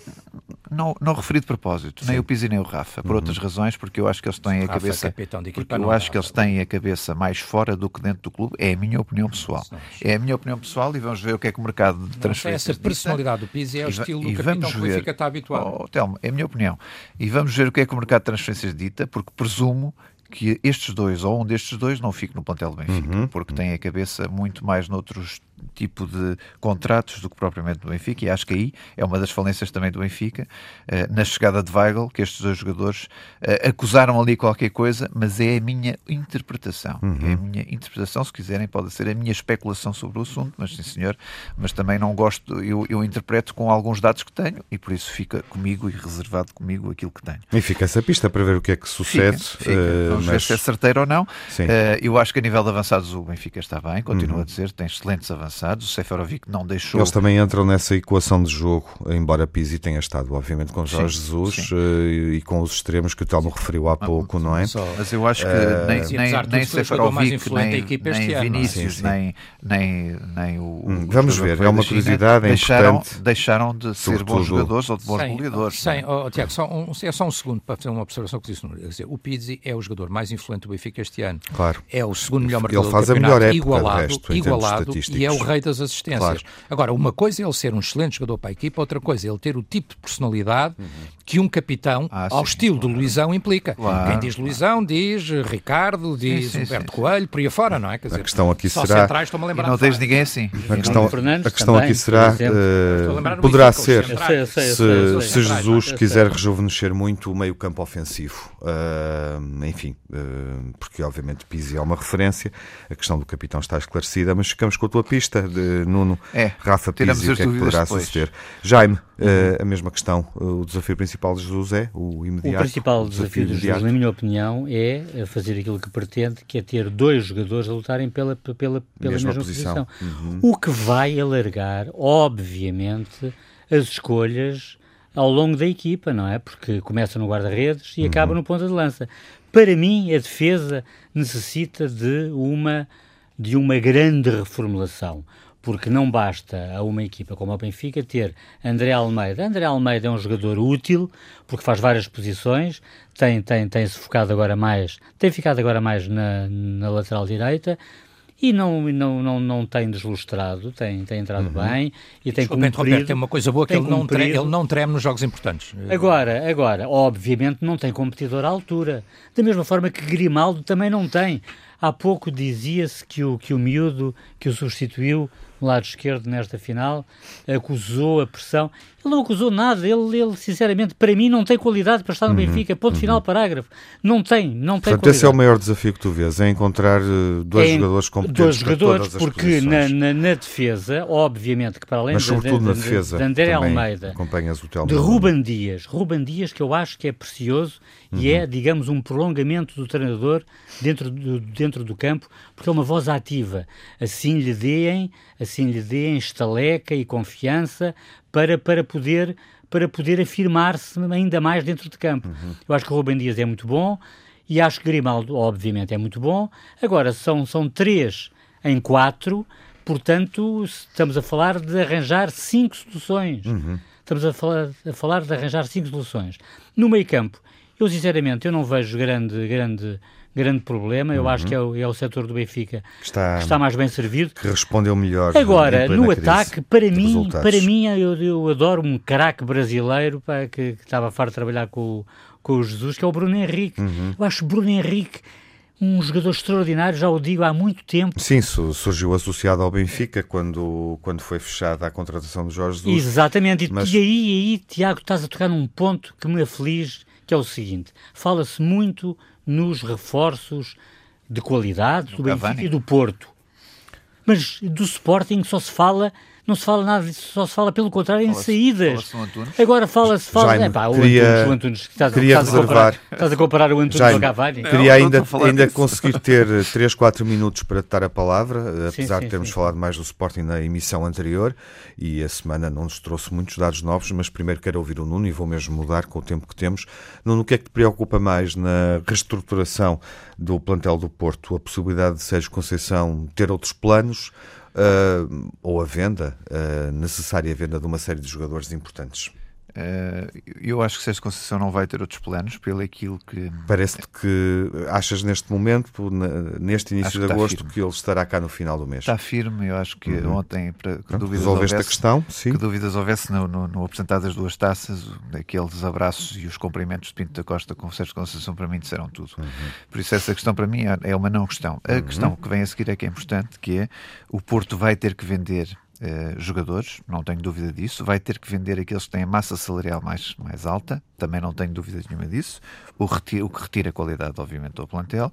Não, não referi de propósito, Sim. nem o Pizzi nem o Rafa, por uhum. outras razões, porque eu acho que eles têm a cabeça. porque eu acho que eles têm a cabeça mais fora do que dentro do clube. É a minha opinião pessoal. É a minha opinião pessoal e vamos ver o que é que o mercado de transferências. Essa personalidade do Pizzi é o estilo do capitão que Benfica está habituado. Oh, Telmo, é a minha opinião. E vamos ver o que é que o mercado de transferências dita, porque presumo que estes dois, ou um destes dois, não fique no plantel do Benfica, uhum. porque tem a cabeça muito mais noutros tipo de contratos do que propriamente do Benfica, e acho que aí é uma das falências também do Benfica, uh, na chegada de Weigl, que estes dois jogadores uh, acusaram ali qualquer coisa, mas é a minha interpretação. Uhum. É a minha interpretação, se quiserem, pode ser a minha especulação sobre o assunto, mas sim senhor, mas também não gosto, eu, eu interpreto com alguns dados que tenho, e por isso fica comigo e reservado comigo aquilo que tenho. E fica essa pista para ver o que é que sucede. Fica, fica. Uh, Vamos mas... ver se é certeiro ou não. eu acho que a nível de avançados o Benfica está bem, continuo uhum. a dizer, tem excelentes avançados avançados. O Seferovic não deixou. Eles também entram nessa equação de jogo, embora Pizzi tenha estado, obviamente, com Jorge sim, Jesus sim. Eh, e com os extremos que o Telmo referiu há ah, pouco, não é? Mas eu acho que uh, nem, sim, nem, nem Seferovic, nem, nem é? Vinícius, nem, nem, nem o. Hum, vamos ver, é uma curiosidade, é deixaram, importante. Deixaram de ser Sobretudo, bons jogadores ou de bons goleadores. Sim, oh, Tiago, só um, é só um segundo para fazer uma observação que disse. Dizer, o Pizzi é o jogador mais influente do Benfica este ano. Claro. É o segundo melhor marcador Ele faz do campeonato, a melhor época, igualado, resto, igualado e é o rei das assistências. Claro. Agora, uma coisa é ele ser um excelente jogador para a equipa, outra coisa é ele ter o tipo de personalidade uhum. que um capitão, ah, ao sim, estilo claro. do Luizão, implica. Claro, Quem diz Luizão diz Ricardo, diz sim, sim, Humberto Coelho, por aí afora, não é? Quer dizer, a questão aqui será. Centrais, a lembrar não tens ninguém assim. A questão, a questão aqui será. Uh, poderá ser se, se Jesus quiser rejuvenescer muito o meio-campo ofensivo. Uh, enfim, uh, porque obviamente Pizzi é uma referência, a questão do capitão está esclarecida, mas ficamos com a tua pista de Nuno, é, Rafa Pizzi, o que é que poderá depois. suceder. Jaime, uhum. a mesma questão, o desafio principal de Jesus é o imediato. O principal o desafio, desafio de Jesus, na minha opinião, é fazer aquilo que pretende, que é ter dois jogadores a lutarem pela, pela, pela mesma, mesma posição. posição. Uhum. O que vai alargar, obviamente, as escolhas ao longo da equipa, não é? Porque começa no guarda-redes e uhum. acaba no ponta de lança. Para mim, a defesa necessita de uma, de uma grande reformulação porque não basta a uma equipa como a Benfica ter André Almeida. André Almeida é um jogador útil, porque faz várias posições, tem, tem, tem se focado agora mais, tem ficado agora mais na, na lateral direita, e não, não, não, não tem deslustrado, tem, tem entrado uhum. bem e tem Desculpa, cumprido. Tem uma coisa boa que ele não, treme, ele não treme nos jogos importantes. Agora, agora, obviamente não tem competidor à altura. Da mesma forma que Grimaldo também não tem. Há pouco dizia-se que o, que o miúdo que o substituiu no lado esquerdo nesta final, acusou a pressão. Ele não acusou nada, ele, ele sinceramente, para mim, não tem qualidade para estar no uhum, Benfica. Ponto uhum. final, parágrafo. Não tem, não tem Portanto, qualidade. esse é o maior desafio que tu vês, é encontrar uh, dois é, jogadores competentes Dois jogadores, porque na, na, na, defesa, obviamente, que para além Mas, de, de, na defesa, de André Almeida, acompanhas o de Ruban Dias, Ruban Dias, que eu acho que é precioso uhum. e é, digamos, um prolongamento do treinador dentro do, dentro do campo, porque é uma voz ativa. Assim lhe deem, assim lhe deem estaleca e confiança para, para poder para poder afirmar-se ainda mais dentro de campo. Uhum. Eu acho que o Rubem Dias é muito bom e acho que Grimaldo, obviamente, é muito bom. Agora, são, são três em quatro portanto, estamos a falar de arranjar cinco soluções. Uhum. Estamos a falar, a falar de arranjar cinco soluções. No meio campo, eu sinceramente eu não vejo grande, grande, grande problema. Eu uhum. acho que é o, é o setor do Benfica que está, que está, mais bem servido. Que respondeu melhor. Agora, no ataque, para mim, para mim eu, eu adoro um craque brasileiro pá, que, que, estava farto de trabalhar com, com o Jesus, que é o Bruno Henrique. Uhum. Eu acho o Bruno Henrique um jogador extraordinário, já o digo há muito tempo. Sim, surgiu associado ao Benfica quando, quando foi fechada a contratação de Jorge Jesus. Exatamente, e, mas... e aí, aí, Tiago, estás a tocar num ponto que me aflige, que é o seguinte: fala-se muito nos reforços de qualidade do Benfica e do Porto, mas do Sporting só se fala não se fala nada disso, só se fala pelo contrário fala em saídas. Fala Agora fala-se, fala, fala, é pá, o queria, Antunes, o Antunes estás, queria estás reservar. A comparar, estás a comparar o Antunes Jaime, ao Cavani. Queria ainda, ainda conseguir ter 3, 4 minutos para te dar a palavra, sim, apesar sim, de termos sim. falado mais do Sporting na emissão anterior e a semana não nos trouxe muitos dados novos, mas primeiro quero ouvir o Nuno e vou mesmo mudar com o tempo que temos. Nuno, o que é que te preocupa mais na reestruturação do plantel do Porto? A possibilidade de Sérgio Conceição ter outros planos? Uh, ou a venda, a necessária venda de uma série de jogadores importantes? Uh, eu acho que Sérgio Conceição não vai ter outros planos pelo aquilo que. Parece-te que achas neste momento, neste início de agosto, firme. que ele estará cá no final do mês. Está firme, eu acho que uhum. ontem, para, que dúvidas resolveste houvesse, a questão, sim. Que dúvidas houvesse no, no, no apresentar das duas taças, aqueles abraços e os cumprimentos de Pinto da Costa com Sérgio Conceição, para mim, disseram tudo. Uhum. Por isso, essa questão para mim é uma não questão. A uhum. questão que vem a seguir é que é importante, que é o Porto vai ter que vender Uh, jogadores, não tenho dúvida disso. Vai ter que vender aqueles que têm a massa salarial mais, mais alta, também não tenho dúvida nenhuma disso. O, retira, o que retira a qualidade, obviamente, do plantel.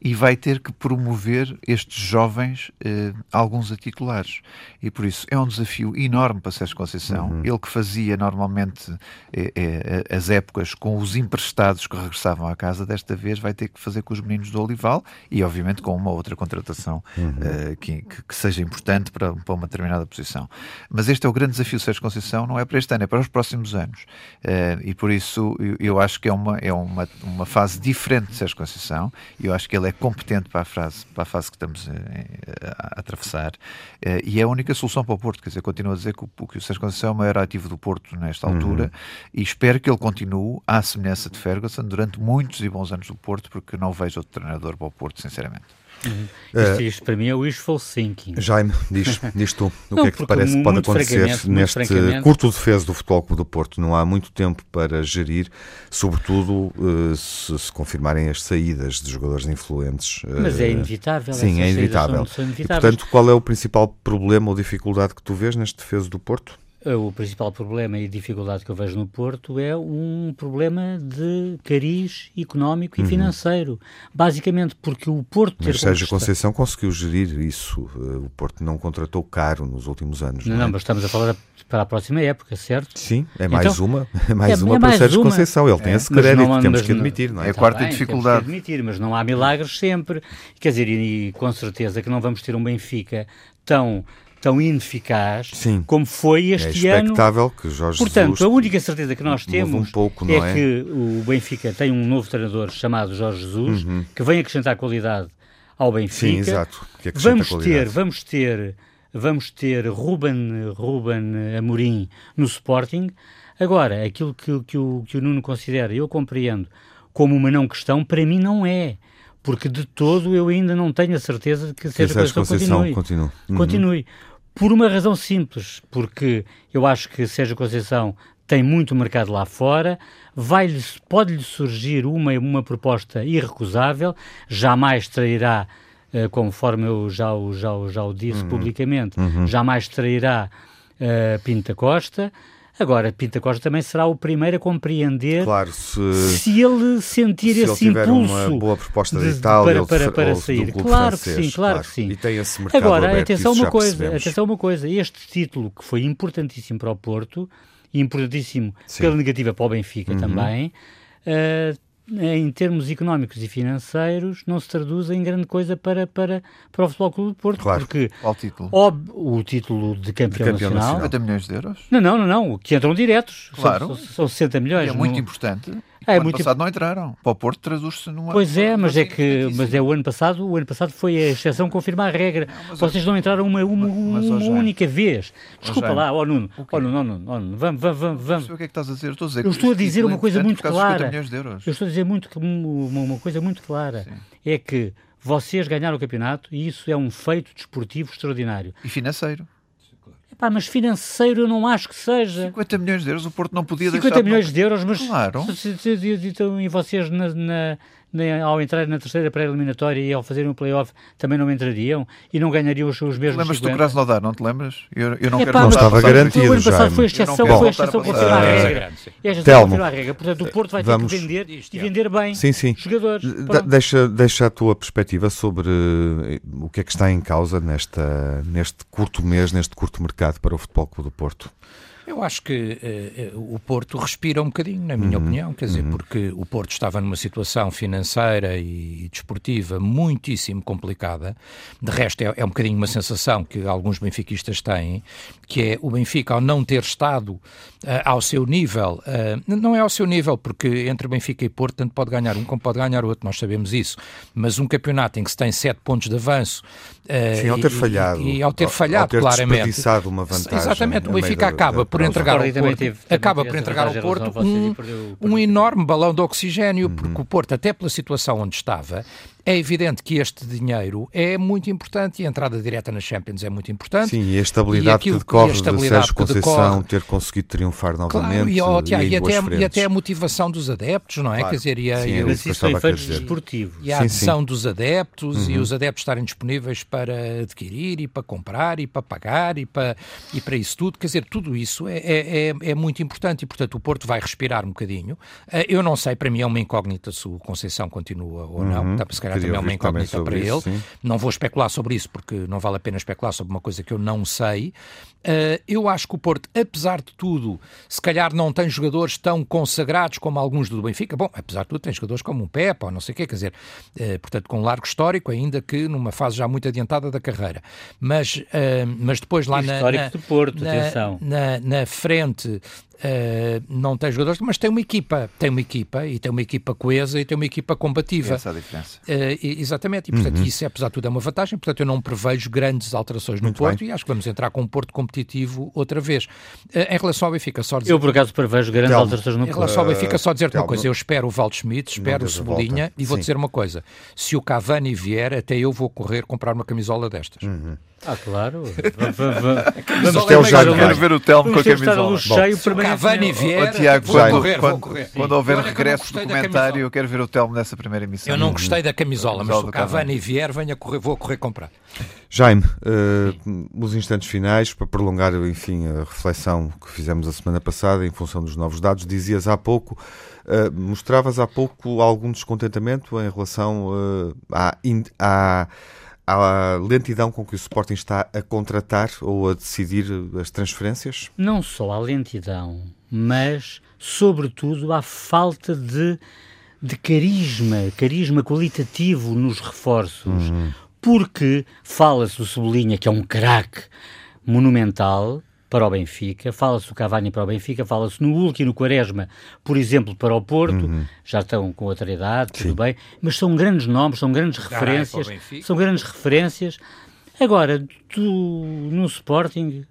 E vai ter que promover estes jovens, uh, alguns a titulares. E por isso é um desafio enorme para Sérgio Conceição. Uhum. Ele que fazia normalmente é, é, as épocas com os emprestados que regressavam à casa, desta vez vai ter que fazer com os meninos do Olival e, obviamente, com uma outra contratação uhum. uh, que, que, seja importante para, para uma determinada posição. Mas este é o grande desafio Sérgio Conceição, não é para este ano, é para os próximos anos. E por isso eu, eu, acho que é, uma, é uma, uma fase diferente de Sérgio Conceição e eu acho que ele é competente para a, frase, para a fase que estamos a, a, atravessar uh, e é a única solução para o Porto. Quer dizer, continuo a dizer que o, que o Sérgio Conceição é o maior ativo do Porto nesta uhum. altura uhum. e espero que ele continue à semelhança de Ferguson durante muitos e bons anos do Porto, porque não vejo outro treinador para o Porto, sinceramente. Uhum. Isto, isto, para mim é wishful thinking. Jaime, diz, diz tu, o não, que é que te parece que pode acontecer neste curto defeso do Futebol Clube do Porto? Não há muito tempo para gerir, sobretudo uh, se, se, confirmarem as saídas de jogadores influentes. Uh, Mas é inevitável. Sim, é inevitável. São, são e, portanto, qual é o principal problema ou dificuldade que tu vês neste defeso do Porto? Eh, o principal problema e dificuldade que eu vejo no Porto é um problema de cariz económico e uhum. financeiro. Basicamente porque o Porto... Mas Sérgio Conceição conseguiu gerir isso. Eh, o Porto não contratou caro nos últimos anos. Não, não, é? mas estamos a falar para a próxima época, certo? Sim, é mais então, uma. É mais é, uma é para mais Sérgio uma. Conceição. Ele tem é, esse crédito, não, temos que admitir, não é? É a quarta bem, dificuldade. Temos que admitir, mas não há milagres sempre. Quer dizer, e, e com certeza que não vamos ter um Benfica tão tão ineficaz Sim. como foi este é ano. que Jorge Portanto, Jesus a única certeza que nós temos um pouco, é, é, que o Benfica tem um novo treinador chamado Jorge Jesus, uhum. que vem acrescentar qualidade ao Benfica. Sim, exato. Que vamos ter, vamos ter, vamos ter Ruben, Ruben Amorim no Sporting. Agora, aquilo que, que, o, que o Nuno considera, eu compreendo, como uma não questão, para mim não é porque de todo eu ainda não tenho a certeza de que seja que Conceição continue. Continue. Uhum. continue. Por uma razão simples, porque eu acho que Sérgio Conceição tem muito mercado lá fora, pode-lhe surgir uma, uma proposta irrecusável, jamais trairá, uh, conforme eu já, já, já o disse uhum. publicamente, uhum. jamais trairá uh, Pinta Costa, Agora, Pinta Costa também será o primeiro a compreender claro, se, se ele sentir se esse ele impulso uma boa proposta de, de Itália para, para, para sair. Claro francês, que sim, claro, claro, que sim. E tem esse mercado Agora, aberto, atenção uma coisa, percebemos. atenção uma coisa, este título que foi importantíssimo para o Porto e importantíssimo sim. pela negativa para o Benfica uhum. também, uh, em termos económicos e financeiros, não se traduz em grande coisa para, para, para o Futebol Clube do Porto. Claro. Porque Qual título? Ob, o título de campeão, de campeão nacional. 50 milhões de euros? Não, não, não, não que entram diretos. Claro. São, são 60 milhões. E é muito importante. É, ano muito... passado não entraram. Para o Porto traduz-se numa. Pois é, mas é que mas é o ano passado, o ano passado foi a exceção confirmar a regra. Não, Vocês não entraram uma, uma, mas, uma única vez. Desculpa lá, ó oh, Nuno, ó oh, Nuno, oh, Nuno, oh, Nuno, vamos, vamos, vamos. o que é que estás a dizer? Estou a dizer, Eu estou a dizer uma coisa muito clara. Eu estou a dizer muito, uma, uma coisa muito clara. Sim. É que vocês ganharam o campeonato e isso é um feito desportivo extraordinário. E financeiro. Pá, mas financeiro eu não acho que seja. 50 milhões de euros, o Porto não podia 50 deixar... 50 milhões de euros, mas... Claro. Então, e vocês na, na ao entrar na terceira pré-eliminatória e ao fazerem um play-off também não entrariam e não ganhariam os, os mesmos Lembras-te do Krasnodar, não te lembras? Eu, eu não é, quero pá, não estava garantido, O ano passado foi a exceção, foi a exceção confirmar a regra. E a exceção confirmar a regra. Portanto, o Porto vai Vamos... ter que vender e vender bem sim, sim. jogadores. Deixa, deixa a tua perspectiva sobre eh, o que é que está em causa nesta, neste curto mês, neste curto mercado para o Futebol Clube do Porto. Eu acho que uh, o Porto respira um bocadinho, na minha uhum. opinião, quer dizer, uhum. porque o Porto estava numa situação financeira e desportiva muitíssimo complicada. De resto, é, é um bocadinho uma sensação que alguns benfiquistas têm, que é o Benfica, ao não ter estado uh, ao seu nível, uh, não é ao seu nível, porque entre Benfica e Porto tanto pode ganhar um como pode ganhar outro, nós sabemos isso, mas um campeonato em que se tem sete pontos de avanço Sim, ao ter falhado. E, e ao ter falhado, ao ter claramente. uma vantagem. Exatamente, o Benfica acaba por entregar ao Porto, acaba por entregar ao Porto um, um enorme balão de oxigênio, porque uhum. o Porto, até pela situação onde estava, é evidente que este dinheiro é muito importante e a entrada direta nas Champions é muito importante. Sim, e a estabilidade aquilo, que decorre de Sérgio Conceição decorre, ter conseguido triunfar novamente. Claro, e, oh, e, e, até, e, até, a motivação dos adeptos, não é? Claro. Quer dizer, e a, sim, mas isso foi feito desportivo. E a adesão dos adeptos uhum. e os adeptos estarem disponíveis para adquirir e para comprar e para pagar e para, e para isso tudo. Quer dizer, tudo isso é, é, é, é muito importante e, portanto, o Porto vai respirar um bocadinho. Eh, eu não sei, para mim é uma incógnita se o Conceição continua ou não. Uhum. Se calhar também é uma incógnita para isso, ele. Sim. Não vou especular sobre isso, porque não vale a pena especular sobre uma coisa que eu não sei. Uh, eu acho que o Porto, apesar de tudo, se calhar não tem jogadores tão consagrados como alguns do Benfica. Bom, apesar de tudo, tem jogadores como um Pepe ou não sei o quê, quer dizer, uh, portanto, com um largo histórico, ainda que numa fase já muito adiantada da carreira. Mas, uh, mas depois lá na, na, Porto, na, na, na, frente Uh, não tem jogadores, mas tem uma equipa, tem uma equipa e tem uma equipa coesa e tem uma equipa combativa. Essa é a diferença. Uh, exatamente, e portanto uhum. isso apesar de tudo é uma vantagem, portanto eu não prevejo grandes alterações Muito no Porto bem. e acho que vamos entrar com um Porto competitivo outra vez. Uh, em relação ao Benfica, só dizer... Eu por acaso prevejo grandes Telmo. alterações no Porto. Em relação ao Benfica, só dizer-te uma coisa, eu espero o Valdo Schmidt, espero o Cebolinha e vou Sim. dizer uma coisa, se o Cavani vier, até eu vou correr comprar uma camisola destas. Uhum. Ah, claro. Vamos Jaime. Quero ver o Telmo com a camisola. cheio Bom, para Cavani vier, Tiago, vou correr, quando, vou correr. Quando houver regresso do comentário, eu quero ver o Telmo nessa primeira emissão. Eu não gostei da camisola, mas se o Cavani vier, venha correr, vou correr comprar. Jaime, uh, os instantes finais, para prolongar, enfim, a reflexão que fizemos a semana passada em função dos novos dados, dizias há pouco, uh, mostravas há pouco algum descontentamento em relação uh, à, à à lentidão com que o Sporting está a contratar ou a decidir as transferências? Não só à lentidão, mas, sobretudo, à falta de, de carisma, carisma qualitativo nos reforços. Uhum. Porque fala-se do Cebolinha, que é um craque monumental, para o Benfica, fala-se do Cavani para o Benfica, fala-se no Hulk e no Quaresma, por exemplo, para o Porto, uhum. já estão com outra idade, tudo Sim. bem, mas são grandes nomes, são grandes referências, são grandes referências. Agora, tu, no Sporting,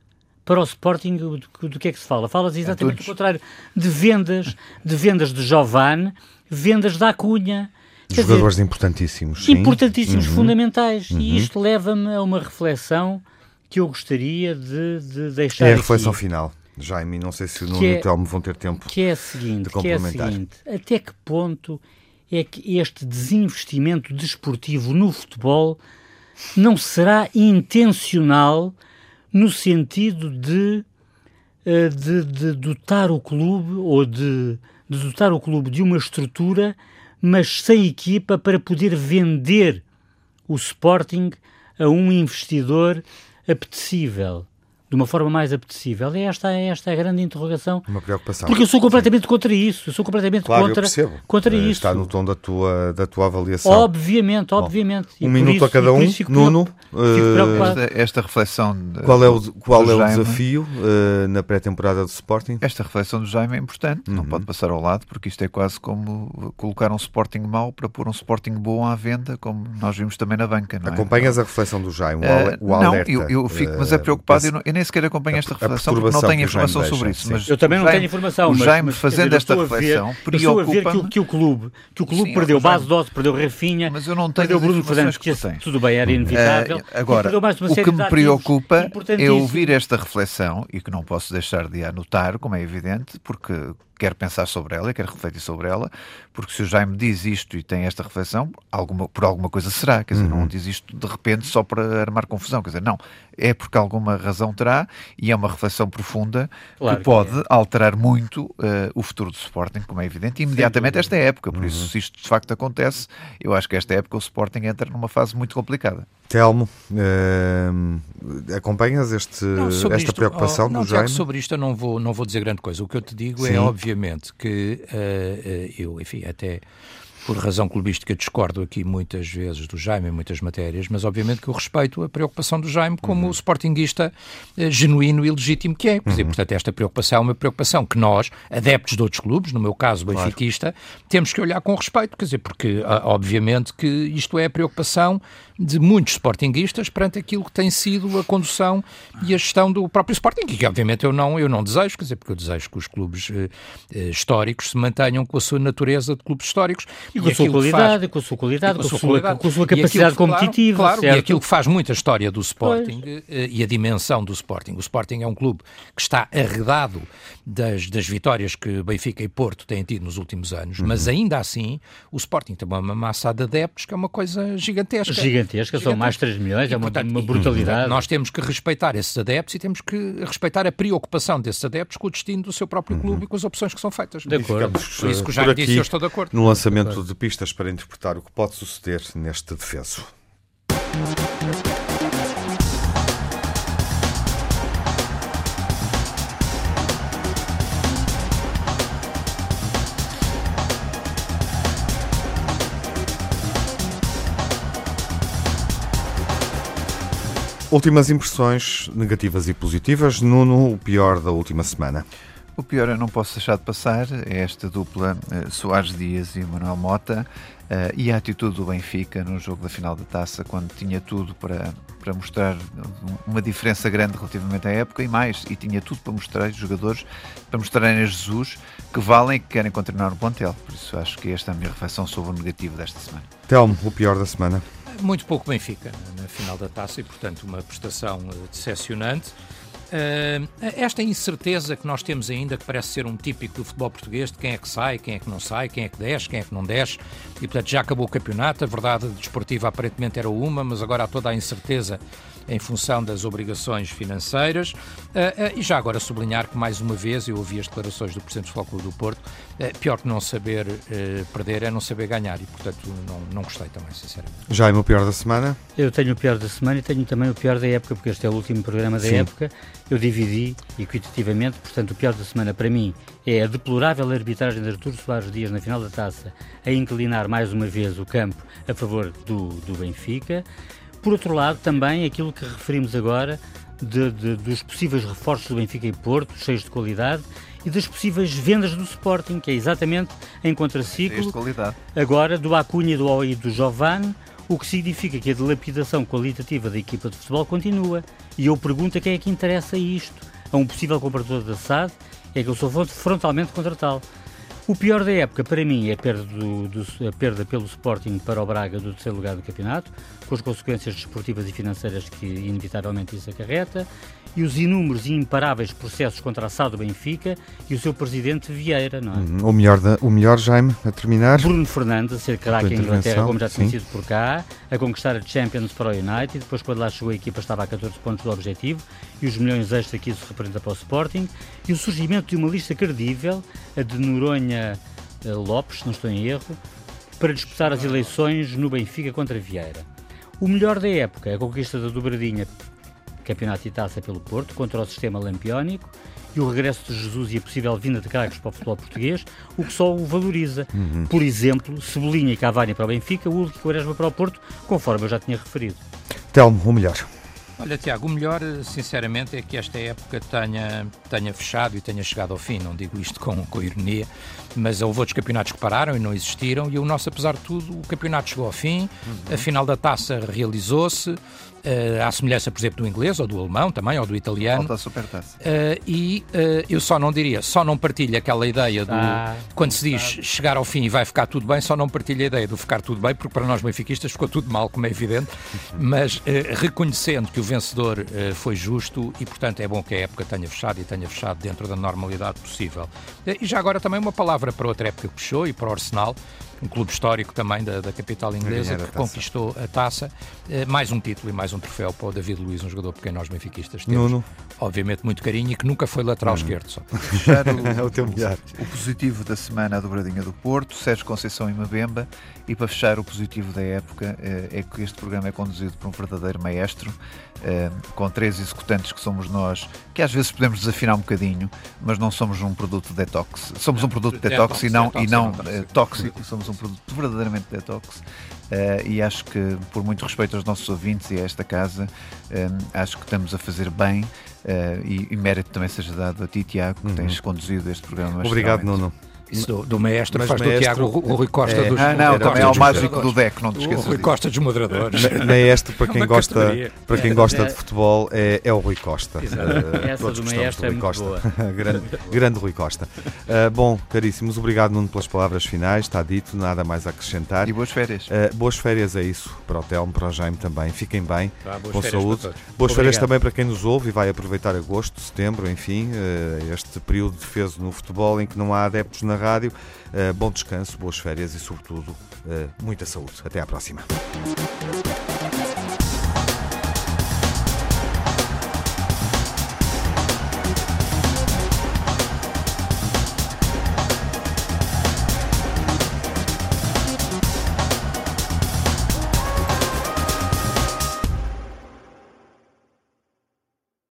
para o Sporting, do, do que é que se fala? Fala-se exatamente é o contrário, de vendas, de vendas de Giovanni, vendas da Cunha, Jogadores dizer, importantíssimos. Sim. Importantíssimos, uhum. fundamentais. Uhum. E isto leva-me a uma reflexão que eu gostaria de, de deixar. É a reflexão aqui, final, Jaime. Não sei se o Nuno é, e o Telmo vão ter tempo que é a seguinte, de complementar. Que é a seguinte, até que ponto é que este desinvestimento desportivo no futebol não será intencional no sentido de, eh, de, de dotar o clube ou de, de dotar o clube de uma estrutura, mas sem equipa para poder vender o Sporting a um investidor apetecível. De uma forma mais apetecível? É esta, é esta a grande interrogação. Uma preocupação. Porque eu sou completamente Sim. contra isso. Eu sou completamente claro, contra, contra uh, isso. Está no tom da tua, da tua avaliação. Obviamente, obviamente. Bom, um minuto isso, a cada um. Nuno, uh, esta, esta, reflexão. De, qual é o, qual é o desafio uh, na pré-temporada do Sporting? Esta reflexão do Jaime é importante. Uhum. Não pode passar ao lado, porque isto é quase como colocar um Sporting mau para pôr um Sporting bom à venda, como nós vimos também na banca. Não é? Acompanhas a reflexão do Jaime, o, alerta? Não, eu, eu fico, mas é preocupado. Eu, não, eu nem sequer acompanho esta reflexão porque não tenho informação sobre isso. Mas eu também não Jaime, tenho informação. O Jaime mas, fazendo esta reflexão preocupa... Eu estou a ver que, que, o clube, que o clube Sim, perdeu base dose, perdeu Rafinha, mas eu não tenho perdeu Bruno Fernandes, que tudo bem, era inevitável. Uh, agora, o que me preocupa é ouvir esta reflexão e que não posso deixar de anotar, como é evidente, porque quero pensar sobre ela, quero refletir sobre ela, porque se o Jaime diz isto e tem esta reflexão, alguma, por alguma coisa será, quer dizer, uhum. não diz isto de repente só para armar confusão, quer dizer, não, é porque alguma razão terá e é uma reflexão profunda claro que pode que é. alterar muito uh, o futuro do Sporting, como é evidente, imediatamente esta época, por uhum. isso se isto de facto acontece, eu acho que esta época o Sporting entra numa fase muito complicada. Telmo, uh, acompanhas este, não, esta isto, preocupação oh, não, do Jaime? Sobre isto eu não vou, não vou dizer grande coisa. O que eu te digo é, Sim. é, obviamente, que uh, eu, enfim, até por razão clubística, discordo aqui muitas vezes do Jaime em muitas matérias, mas obviamente que eu respeito a preocupação do Jaime como uhum. o sportinguista eh, genuíno e legítimo que é. Uhum. Dizer, portanto, esta preocupação é uma preocupação que nós, adeptos de outros clubes, no meu caso, benfiquista, claro. temos que olhar com respeito, quer dizer, porque obviamente que isto é a preocupação de muitos sportinguistas perante aquilo que tem sido a condução e a gestão do próprio Sporting, que obviamente eu não, eu não desejo, quer dizer, porque eu desejo que os clubes eh, eh históricos se mantenham com a sua natureza de clubes históricos e, com, a sua qualidade, faz, com a sua qualidade, com a sua qualidade, com a sua capacidade competitiva. Claro, claro, e aquilo que faz muita história do Sporting eh, e a dimensão do Sporting. O Sporting é um clube que está arredado das, das vitórias que Benfica e Porto têm tido nos últimos anos, uhum. mas ainda assim o Sporting tem uma massa de adeptos que é uma coisa gigantesca. Gigantesca, são mais 3 milhões, e, é uma, portanto, uma brutalidade. nós temos que respeitar esses adeptos e temos que respeitar a preocupação desses adeptos com o destino do seu próprio clube uhum. e com as opções que são feitas. De acordo. Por isso que já disse, eu estou de acordo. No lançamento de pistas para interpretar o que pode suceder neste defeso. Últimas impressões negativas e positivas. Nuno, o pior da última semana. O pior eu não posso deixar de passar é esta dupla uh, Soares Dias e Manuel Mota uh, e a atitude do Benfica no jogo da final da taça, quando tinha tudo para, para mostrar uma diferença grande relativamente à época e mais, e tinha tudo para mostrar, os jogadores, para mostrarem a Jesus que valem e que querem continuar no plantel. Por isso acho que esta é a minha reflexão sobre o negativo desta semana. Telmo, o pior da semana. Muito pouco Benfica na final da taça e, portanto, uma prestação eh, decepcionante. Uh, esta incerteza que nós temos ainda, que parece ser um típico do futebol português, de quem é que sai, quem é que não sai, quem é que desce, quem é que não desce, e portanto já acabou o campeonato. A verdade desportiva aparentemente era uma, mas agora há toda a incerteza em função das obrigações financeiras. Uh, uh, e já agora sublinhar que, mais uma vez, eu ouvi as declarações do Presidente do Futebol Clube do Porto, uh, pior que não saber perder é não saber ganhar, e portanto não, não gostei também, sinceramente. Já é o pior da semana? Eu tenho o pior da semana e tenho também o pior da época, porque este é o último programa da Sim. época. Eu dividi equitativamente, portanto, o pior da semana para mim é a deplorável arbitragem de Artur Soares Dias na final da taça, a inclinar mais uma vez o campo a favor do, do Benfica. Por outro lado, também aquilo que referimos agora de, de, dos possíveis reforços do Benfica e Porto, cheios de qualidade, e das possíveis vendas do Sporting, que é exatamente em contraciclo agora do Acunha e do, e do Giovanni, o que significa que a dilapidação qualitativa da equipa de futebol continua. E eu pergunto a quem é que interessa isto? A um possível comprador da SAD? É que eu sou frontalmente contra tal. O pior da época, para mim, é a perda, do, do, a perda pelo Sporting para o Braga do terceiro lugar do campeonato, com as consequências desportivas e financeiras que inevitavelmente isso acarreta e os inúmeros e imparáveis processos contra a SAD do Benfica e o seu presidente Vieira, não é? Uhum. O melhor, da, o melhor Jaime, a terminar. Bruno Fernandes, a ser craque em Inglaterra, como já tinha sido por cá, a conquistar a Champions para o United, depois quando lá chegou a equipa estava a 14 pontos do objetivo e os milhões extra que isso representa para o Sporting, e o surgimento de uma lista credível, a de Noronha eh, Lopes, não estou em erro, para disputar as eleições no Benfica contra Vieira. O melhor da época, a conquista da dobradinha campeonato e taça pelo Porto, contra o sistema lampiónico e o regresso de Jesus e a possível vinda de craques para o futebol português, o que só o valoriza. Uhum. Por exemplo, Cebolinha e Cavani para o Benfica, o Hulk e Quaresma para o Porto, conforme eu já tinha referido. Telmo, o melhor. Olha, Tiago, o melhor, sinceramente, é que esta época tenha, tenha fechado e tenha chegado ao fim. Não digo isto com, com ironia, mas houve outros campeonatos que pararam e não existiram, e o nosso, apesar de tudo, o campeonato chegou ao fim, uhum. a final da taça realizou-se, uh, à semelhança, por exemplo, do inglês ou do alemão também, ou do italiano. Falta a supertaça. Uh, e uh, eu só não diria, só não partilho aquela ideia do. Ah, quando se diz chegar ao fim e vai ficar tudo bem, só não partilho a ideia do ficar tudo bem, porque para nós benfiquistas ficou tudo mal, como é evidente, mas reconhecendo que o vencedor foi justo e, portanto, é bom que a época tenha fechado e tenha fechado dentro da normalidade possível. e já agora também uma palavra para outra época que fechou e para o Arsenal um clube histórico também da, da capital inglesa, que conquistou a taça. Eh, mais um título e mais um troféu para o David Luiz, um jogador pequeno nós benfiquistas. Temos, Nuno. obviamente, muito carinho e que nunca foi lateral Nuno. esquerdo. Só. o, é o teu melhor. O positivo da semana, a dobradinha do Porto, Sérgio Conceição e Mabemba. E para fechar, o positivo da época eh, é que este programa é conduzido por um verdadeiro maestro, eh, com três executantes que somos nós, que às vezes podemos desafinar um bocadinho, mas não somos um produto detox. Somos um produto detox, e não, e não tóxico. Somos somos um produto verdadeiramente detox uh, e acho que, por muito respeito aos nossos ouvintes e a esta casa, um, eh, acho que estamos a fazer bem uh, e, e, mérito também seja dado a ti, Tiago, que uhum. tens conduzido este programa. Obrigado, Nuno. Isso do, do maestro mas faz maestro, do Tiago o, Rui Costa é, dos Ah, não, também é o mágico do deck, não te esqueças. O Rui Costa dos moderadores. Maestro, para quem gosta, para quem gosta de futebol, é, é o Rui Costa. Uh, Essa do maestro é muito Costa. boa. grande, grande Rui Costa. Uh, bom, caríssimos, obrigado Nuno pelas palavras finais, está dito, nada mais a acrescentar. E boas férias. Uh, boas férias é isso, para o Telmo, para o Jaime também. Fiquem bem, tá, com saúde. Boas férias também para quem nos ouve e vai aproveitar agosto, setembro, enfim, este período de defesa no futebol em que não há adeptos na rádio. Uh, bom descanso, boas férias e, sobretudo, uh, muita saúde. Até à próxima.